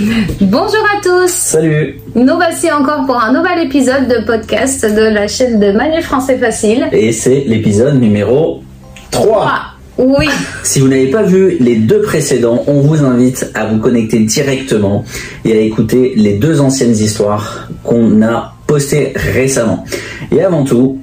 Bonjour à tous Salut Nous voici encore pour un nouvel épisode de podcast de la chaîne de Manu Français Facile. Et c'est l'épisode numéro 3. Ah, oui Si vous n'avez pas vu les deux précédents, on vous invite à vous connecter directement et à écouter les deux anciennes histoires qu'on a postées récemment. Et avant tout,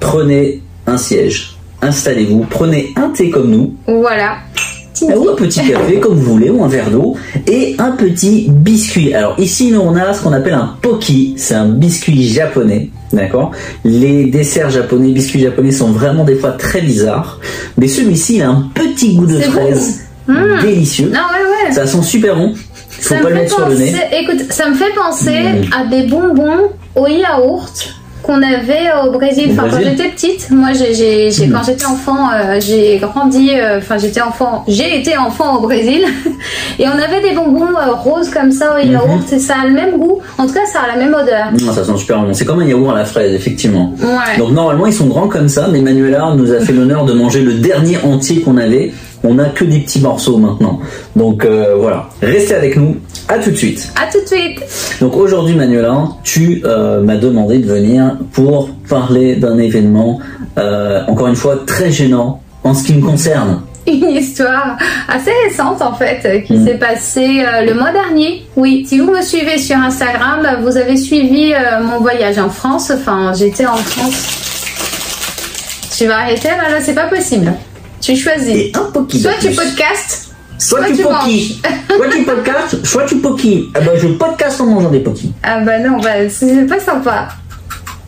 prenez un siège, installez-vous, prenez un thé comme nous, Voilà. Ou un petit café comme vous voulez, ou un verre d'eau, et un petit biscuit. Alors ici, nous, on a ce qu'on appelle un poki, c'est un biscuit japonais. D'accord? Les desserts japonais, biscuits japonais sont vraiment des fois très bizarres. Mais celui-ci, il a un petit goût de bon. fraise délicieux. Non, ouais, ouais. Ça sent super bon. Faut Ça pas me le mettre sur le nez. écoute, ça me fait penser Mm. à des bonbons au yaourt qu'on avait au Brésil. Enfin, quand j'étais petite, moi, j'ai, quand j'étais enfant, euh, j'ai grandi. euh, Enfin, j'étais enfant. J'ai été enfant au Brésil, et on avait des bonbons euh, roses comme ça au Mhm. yaourt. Et ça a le même goût. En tout cas, ça a la même odeur. Non, ça sent super bon. C'est comme un yaourt à la fraise, effectivement. Ouais. Donc normalement ils sont grands comme ça, mais Manuela nous a fait l'honneur de manger le dernier entier qu'on avait. On n'a que des petits morceaux maintenant. Donc euh, voilà, restez avec nous. À tout de suite. À tout de suite. Donc aujourd'hui Manuela, tu euh, m'as demandé de venir pour parler d'un événement, euh, encore une fois très gênant en ce qui me concerne. Une histoire assez récente en fait qui Mm. s'est passée euh, le mois dernier. Oui, si vous me suivez sur Instagram, euh, vous avez suivi euh, mon voyage en France. Enfin, j'étais en France. Tu vas arrêter là, là, c'est pas possible. Tu choisis. Et un poki. Soit tu podcastes, soit, soit tu poki. soit tu podcast, soit tu poki. Ah ben je podcast en mangeant des pokis. Ah bah non, bah, c'est pas sympa.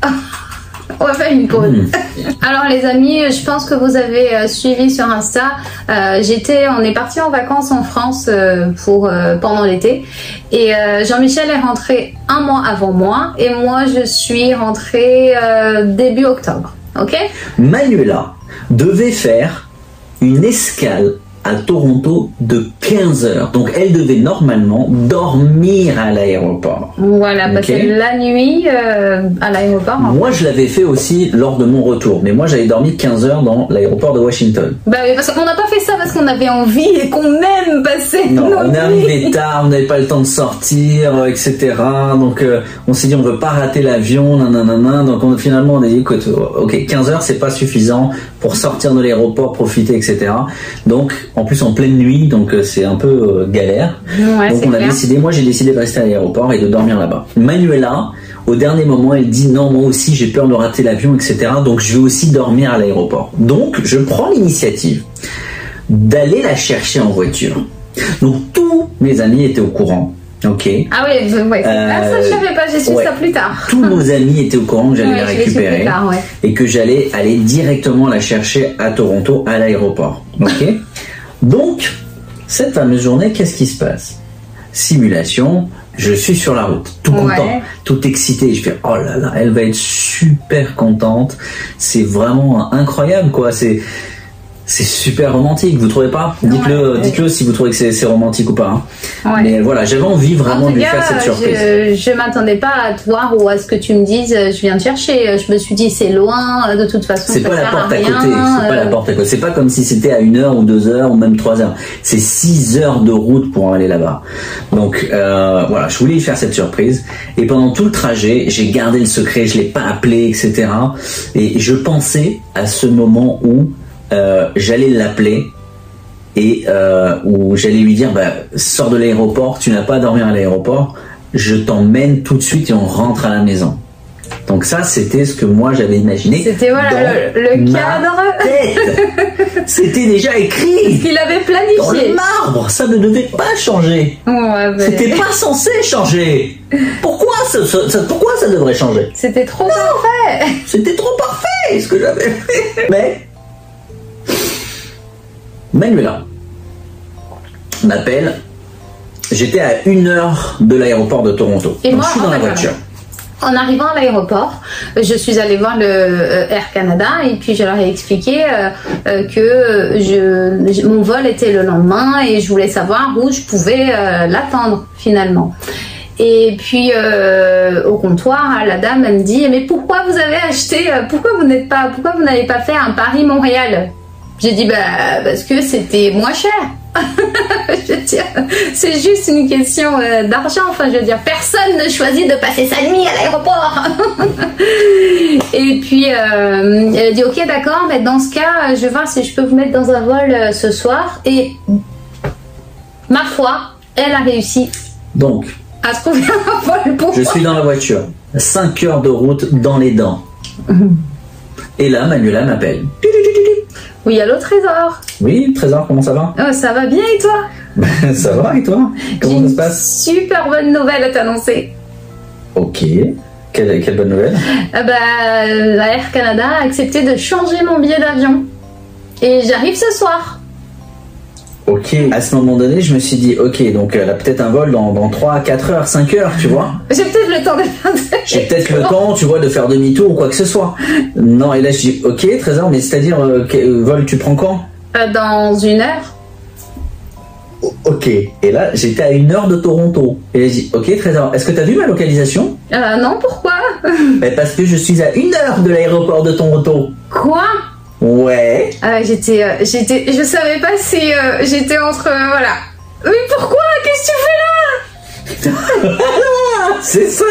On va faire une pause. Mm. Alors les amis, je pense que vous avez euh, suivi sur Insta. euh, J'étais, on est parti en vacances en France euh, pour euh, pendant l'été et Jean-Michel est rentré un mois avant moi et moi je suis rentrée début octobre. Ok? Manuela devait faire une escale à Toronto de 15 heures. Donc elle devait normalement dormir à l'aéroport. Voilà, Ok. passer la nuit euh, à l'aéroport. Moi je l'avais fait aussi lors de mon retour. Mais moi j'avais dormi 15 heures dans l'aéroport de Washington. Bah oui, parce qu'on n'a pas fait ça parce qu'on avait envie et qu'on aime passer Non, nos on est arrivé tard, on n'avait pas le temps de sortir, euh, etc. Donc euh, on s'est dit on veut pas rater l'avion, nanana. Donc on, finalement on a dit écoute, ok 15 heures c'est pas suffisant pour sortir de l'aéroport, profiter, etc. Donc en plus en pleine nuit, donc euh, c'est un peu euh, galère. Ouais, donc on a clair. décidé, moi j'ai décidé de rester à l'aéroport et de dormir là-bas. Manuela, au dernier moment, elle dit non moi aussi j'ai peur de rater l'avion, etc. Donc je vais aussi dormir à l'aéroport. Donc je prends l'initiative d'aller la chercher en voiture. Donc tous mes amis étaient au courant. Ok? Ah oui, je- ouais. ah, ça je Euh, savais pas, j'ai su ouais. ça plus tard. Tous nos amis étaient au courant que j'allais Ouais, la plus récupérer tard, ouais. et que j'allais aller directement la chercher à Toronto à l'aéroport. Ok? Donc cette fameuse journée, qu'est-ce qui se passe? Simulation. Je suis sur la route, tout Ouais. content, tout excité. Je fais oh là là, elle va être super contente. C'est vraiment incroyable quoi. C'est c'est super romantique, vous trouvez pas? Dites-le, Ouais. dites-le si vous trouvez que c'est romantique ou pas. hein. Ouais. Mais voilà, j'avais envie En vraiment de lui cas, faire cette surprise. je, je m'attendais pas à te voir ou à ce que tu me dises, je viens te chercher. Je me suis dit, c'est loin, de toute façon. C'est pas la porte à rien, côté, c'est pas la porte à côté. C'est pas comme si c'était à une heure ou deux heures ou même trois heures. C'est six heures de route pour aller là-bas. Donc euh, voilà, je voulais lui faire cette surprise. Et pendant tout le trajet, j'ai gardé le secret, je l'ai pas appelé, etc. Et je pensais à ce moment où euh, j'allais l'appeler et euh, où j'allais lui dire bah, sors de l'aéroport, tu n'as pas à dormir à l'aéroport, je t'emmène tout de suite et on rentre à la maison. Donc ça, c'était ce que moi j'avais imaginé. C'était voilà dans le, cadre. C'était déjà écrit qu'il avait dans planifié. le marbre. Ça ne devait pas changer. Ouais, C'était pas censé changer. Pourquoi ça, ça- ça- pourquoi ça devrait changer? C'était trop parfait. C'était trop parfait ce que j'avais fait. Mais Manuela m'appelle. J'étais à une heure de l'aéroport de Toronto. Et Donc, moi, je suis dans en la voiture. En arrivant à l'aéroport, je suis allée voir le euh, Air Canada et puis je leur ai expliqué euh, euh, que je, mon vol était le lendemain et je voulais savoir où je pouvais l'attendre finalement. Et puis euh, au comptoir, la dame elle me dit mais pourquoi vous avez acheté Pourquoi vous n'êtes pas Pourquoi vous n'avez pas fait un Paris Montréal J'ai dit bah parce que c'était moins cher. je veux dire, c'est juste une question euh, d'argent. Enfin, je veux dire, personne ne choisit de passer sa nuit à l'aéroport. et puis, euh, elle a dit, ok, d'accord, mais dans ce cas, je vais voir si je peux vous mettre dans un vol euh, ce soir. Et ma foi, elle a réussi Donc, à trouver un vol pour je moi. suis dans la voiture. 5 heures de route dans les dents. Et là, Manuela m'appelle. Oui, allô, Trésor. Oui, Trésor, comment ça va? Oh, ça va bien et toi? Ça va et toi? Comment ça se passe? super bonne nouvelle à t'annoncer. Ok. Quelle, quelle bonne nouvelle? Ah bah, euh, Air Canada a accepté de changer mon billet d'avion. Et j'arrive ce soir. Ok. À ce moment donné, je me suis dit, ok, donc elle a peut-être un vol dans, dans 3, 4 heures, 5 heures, tu vois. J'ai peut-être le temps de faire. J'ai peut-être le temps, tu vois, de faire demi-tour ou quoi que ce soit. Non, et là je dis, ok, Trésor, mais c'est-à-dire, euh, quel vol tu prends quand? Euh, dans une heure. Ok. Et là, j'étais à une heure de Toronto. Et là, je dis, ok, Trésor, est-ce que tu as vu ma localisation? Euh, non, pourquoi? Ben, Parce que je suis à une heure de l'aéroport de Toronto. Quoi? Ouais. Ah, j'étais, euh, j'étais, je savais pas si euh, j'étais entre, euh, voilà. Mais pourquoi? Qu'est-ce que tu fais là? C'est ça.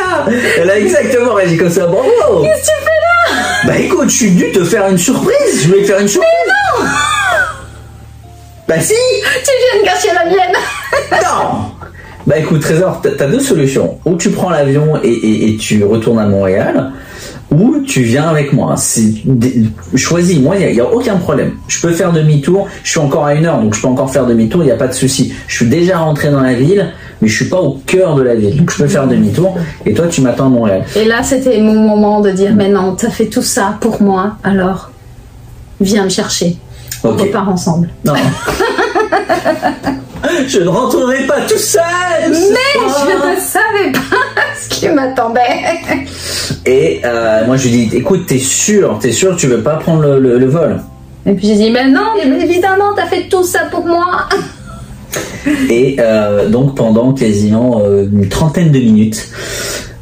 Elle a exactement réagi comme ça, bravo. Qu'est-ce que tu fais là? Bah écoute, je suis dû te faire une surprise. Je voulais te faire une surprise. Non! Bah si. Tu viens de gâcher la mienne. Non. Bah écoute, Trésor, t'as t'as deux solutions. Ou tu prends l'avion et, et- et tu retournes à Montréal, ou tu viens avec moi. Choisis, moi, il n'y a, aucun problème. Je peux faire demi-tour, je suis encore à une heure, donc je peux encore faire demi-tour, il n'y a pas de souci. Je suis déjà rentré dans la ville, mais je suis pas au cœur de la ville, donc je peux faire demi-tour, et toi, tu m'attends à Montréal. Et là, c'était mon moment de dire, mais non, t'as fait tout ça pour moi, alors viens me chercher. On repart ensemble. Non. je ne rentrerai pas tout seul Mais je ne savais pas ce qui m'attendait. Et euh, moi, je lui dis, écoute, t'es sûr, t'es sûr que tu veux pas prendre le- le- le vol? Et puis j'ai dit, mais non, évidemment, t'as fait tout ça pour moi. Et euh, donc pendant quasiment euh, une trentaine de minutes,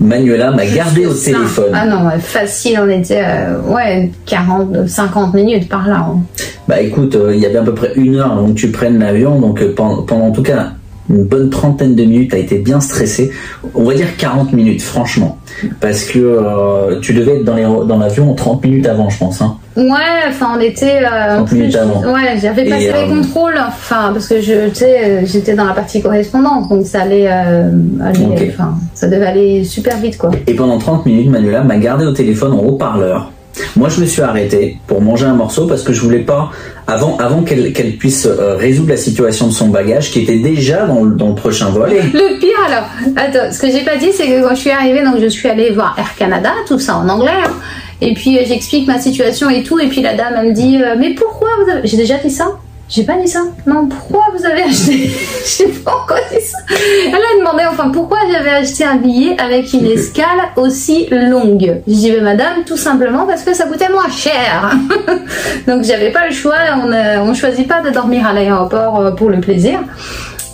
Manuela m'a gardé au Ça. téléphone. Ah non, facile, on était, euh, ouais, 40, 50 minutes par là. hein. Bah écoute, euh, il y avait à peu près une heure avant que tu prennes l'avion, donc euh, pendant, pendant en tout cas une bonne trentaine de minutes, t'as été bien stressé. On va dire 40 minutes, franchement. Parce que euh, tu devais être dans les- dans l'avion 30 minutes avant, je pense. Hein. Ouais, enfin, on était. euh, en 30 minutes plus, avant. Ouais, j'avais passé les euh, contrôles, enfin, parce que je, euh, j'étais dans la partie correspondance, donc ça allait, euh, aller, ça devait aller super vite, quoi. Et pendant 30 minutes, Manuela m'a gardé au téléphone en haut-parleur. Moi, je me suis arrêté pour manger un morceau parce que je voulais pas, avant, avant qu'elle qu'elle puisse euh, résoudre la situation de son bagage qui était déjà dans, le- dans le prochain vol. Le pire alors, attends, ce que j'ai pas dit, c'est que quand je suis arrivée, donc je suis allée voir Air Canada, tout ça en anglais, hein. et puis euh, j'explique ma situation et tout, et puis la dame elle me dit, euh, mais pourquoi avez, j'ai déjà dit ça J'ai pas dit ça Non, pourquoi vous avez acheté? J'ai pas encore dit ça. Elle a demandé enfin pourquoi j'avais acheté un billet avec une escale aussi longue? Je dis, mais madame, tout simplement parce que ça coûtait moins cher. donc j'avais pas le choix, on, euh, on choisit pas de dormir à l'aéroport euh, pour le plaisir.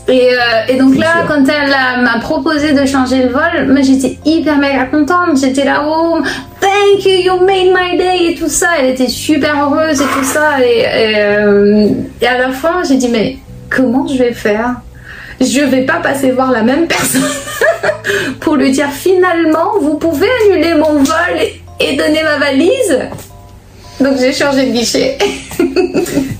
Et, euh, et donc là, quand elle euh, m'a proposé de changer le vol, moi j'étais hyper méga contente. J'étais là, oh, thank you, you made my day et tout ça. Elle était super heureuse et tout ça. Et, et, euh, et à la fin, j'ai dit, mais comment je vais faire? Je vais pas passer voir la même personne pour lui dire finalement, vous pouvez annuler mon vol et, et donner ma valise? Donc j'ai changé de guichet.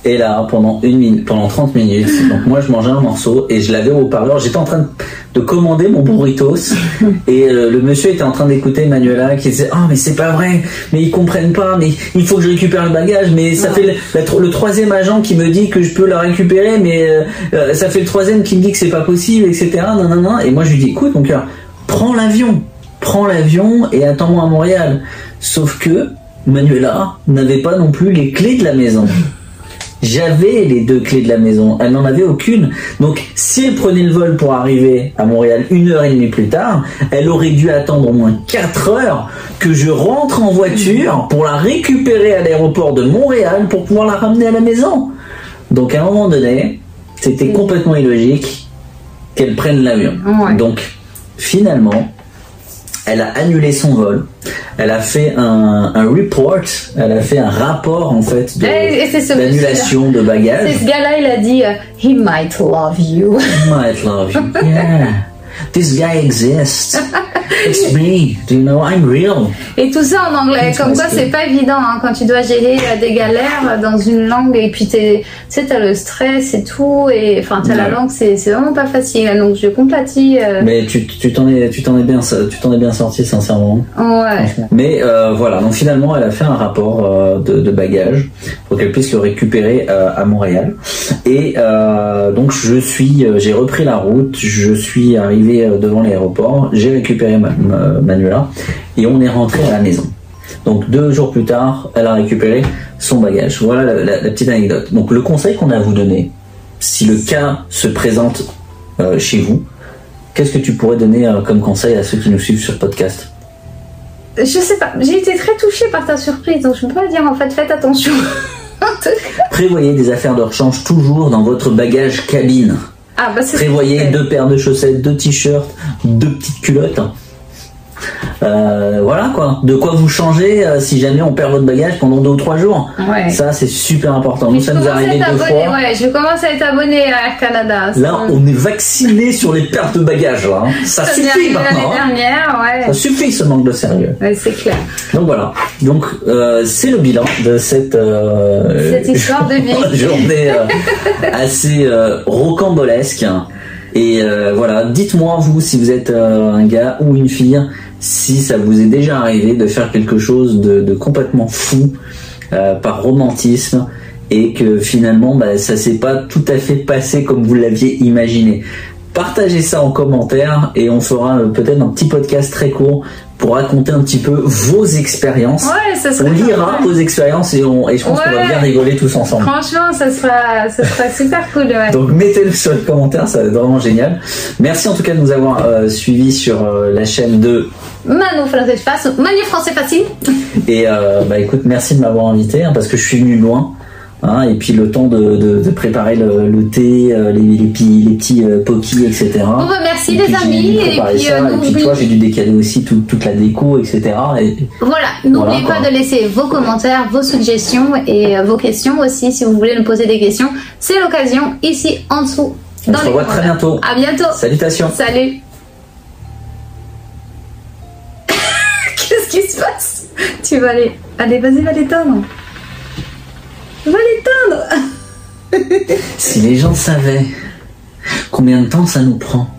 Et là, pendant une minute, pendant 30 minutes, donc moi je mangeais un morceau et je l'avais au haut-parleur. J'étais en train de, de commander mon burritos et euh, le monsieur était en train d'écouter Manuela qui disait Ah, mais c'est pas vrai, mais ils comprennent pas, mais il faut que je récupère le bagage, mais ça fait le, la tro- le troisième agent qui me dit que je peux la récupérer, mais euh, euh, ça fait le troisième qui me dit que c'est pas possible, etc. Non, non, non. Et moi je lui dis Écoute, mon cœur, prends l'avion, prends l'avion et attends-moi à Montréal. Sauf que Manuela n'avait pas non plus les clés de la maison. J'avais les deux clés de la maison, elle n'en avait aucune. Donc, si elle prenait le vol pour arriver à Montréal une heure et demie plus tard, elle aurait dû attendre au moins quatre heures que je rentre en voiture pour la récupérer à l'aéroport de Montréal pour pouvoir la ramener à la maison. Donc, à un moment donné, c'était complètement illogique qu'elle prenne l'avion. Ouais. Donc, finalement, elle a annulé son vol. Elle a fait un, un report, elle a fait un rapport en fait c'est ce d'annulation de C'est bagages. ce gars-là, il a dit euh, He might love you. might love you. Yeah. This guy exists. It's me. Do you know? I'm real? Et tout ça en anglais. Comme quoi, c'est pas évident hein, quand tu dois gérer euh, des galères dans une langue et puis tu sais, t'as le stress et tout. Et enfin, t'as la Ouais. langue, c'est vraiment pas facile. Donc, je compatis. euh, Mais tu t'en es tu t'en es bien tu t'en es bien sorti sincèrement. ouais. Mais euh, voilà, donc finalement, elle a fait un rapport euh, de, de bagages pour qu'elle puisse le récupérer à Montréal. Et donc je suis, j'ai repris la route, je suis arrivé devant l'aéroport, j'ai récupéré ma, ma- Manuela et on est rentré à la maison. Donc deux jours plus tard, elle a récupéré son bagage. Voilà la, la- la petite anecdote. Donc le conseil qu'on a à vous donner, si le cas se présente euh, chez vous, qu'est-ce que tu pourrais donner euh, comme conseil à ceux qui nous suivent sur le podcast? Je sais pas. J'ai été très touchée par ta surprise. Donc, je peux pas dire en fait, faites attention. Prévoyez des affaires de rechange toujours dans votre bagage cabine. ah, bah, Prévoyez deux paires de chaussettes, deux t-shirts, deux petites culottes. Euh, voilà quoi. De quoi vous changer euh, si jamais on perd votre bagage pendant deux ou trois jours. Ouais. Ça c'est super important. Nous Je ça nous être deux fois. Ouais, je commence à être abonnée à Air Canada. Là on est vacciné sur les pertes de bagages là. hein. Ça, Ça suffit maintenant. hein. dernière, ouais. Ça suffit ce manque de sérieux. C'est clair. Donc voilà. Donc euh, c'est le bilan de cette Cette histoire de vie. journée assez rocambolesque. Et euh, voilà, dites-moi vous si vous êtes euh, un gars ou une fille, si ça vous est déjà arrivé de faire quelque chose de, complètement fou euh, par romantisme et que finalement bah, ça s'est pas tout à fait passé comme vous l'aviez imaginé. Partagez ça en commentaire et on fera euh, peut-être un petit podcast très court pour raconter un petit peu vos expériences. Ouais, ça serait On lira vos expériences et, on, et je pense qu'on va bien rigoler tous ensemble. Franchement, ça sera, ça sera super cool, ouais. Donc mettez-le sur les commentaires, ça va être vraiment génial. Merci en tout cas de nous avoir euh, suivis sur euh, la chaîne de Manu français face, Manu français facile. et euh, bah écoute merci de m'avoir invité hein, parce que je suis venu loin. Hein, et puis le temps de, de- de préparer le, le thé, euh, les, les, petits, les petits euh, pokis, etc. Bon, bah, merci Et les amis. dû Et préparer puis, ça, euh, et puis toi j'ai dû décaler aussi tout- toute la déco, etc. Et, Voilà, n'oubliez Voilà, pas de laisser vos commentaires, vos suggestions et vos questions aussi si vous voulez nous poser des questions. C'est l'occasion ici en dessous. On se revoit très bientôt. À bientôt. Salutations Salut. Qu'est-ce qui se passe? Tu vas aller. Allez, vas-y, va l'éteindre. Va l'éteindre. Si les gens savaient combien de temps ça nous prend